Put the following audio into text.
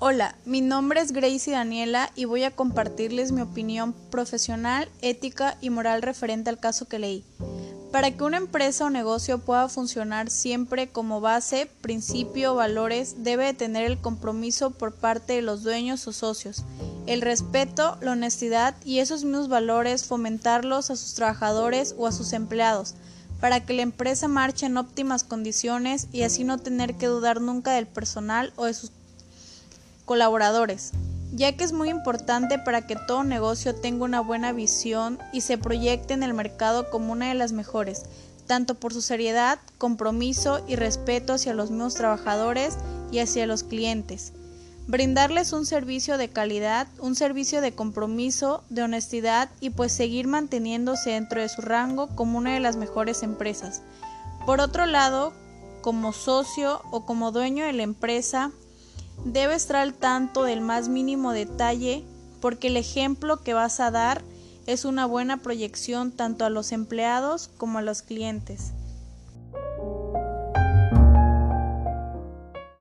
Hola, mi nombre es Gracie Daniela y voy a compartirles mi opinión profesional, ética y moral referente al caso que leí. Para que una empresa o negocio pueda funcionar siempre como base, principio, valores, debe tener el compromiso por parte de los dueños o socios, el respeto, la honestidad y esos mismos valores fomentarlos a sus trabajadores o a sus empleados, para que la empresa marche en óptimas condiciones y así no tener que dudar nunca del personal o de sus colaboradores, ya que es muy importante para que todo negocio tenga una buena visión y se proyecte en el mercado como una de las mejores, tanto por su seriedad, compromiso y respeto hacia los mismos trabajadores y hacia los clientes. Brindarles un servicio de calidad, un servicio de compromiso, de honestidad y pues seguir manteniéndose dentro de su rango como una de las mejores empresas. Por otro lado, como socio o como dueño de la empresa, Debe estar al tanto del más mínimo detalle porque el ejemplo que vas a dar es una buena proyección tanto a los empleados como a los clientes.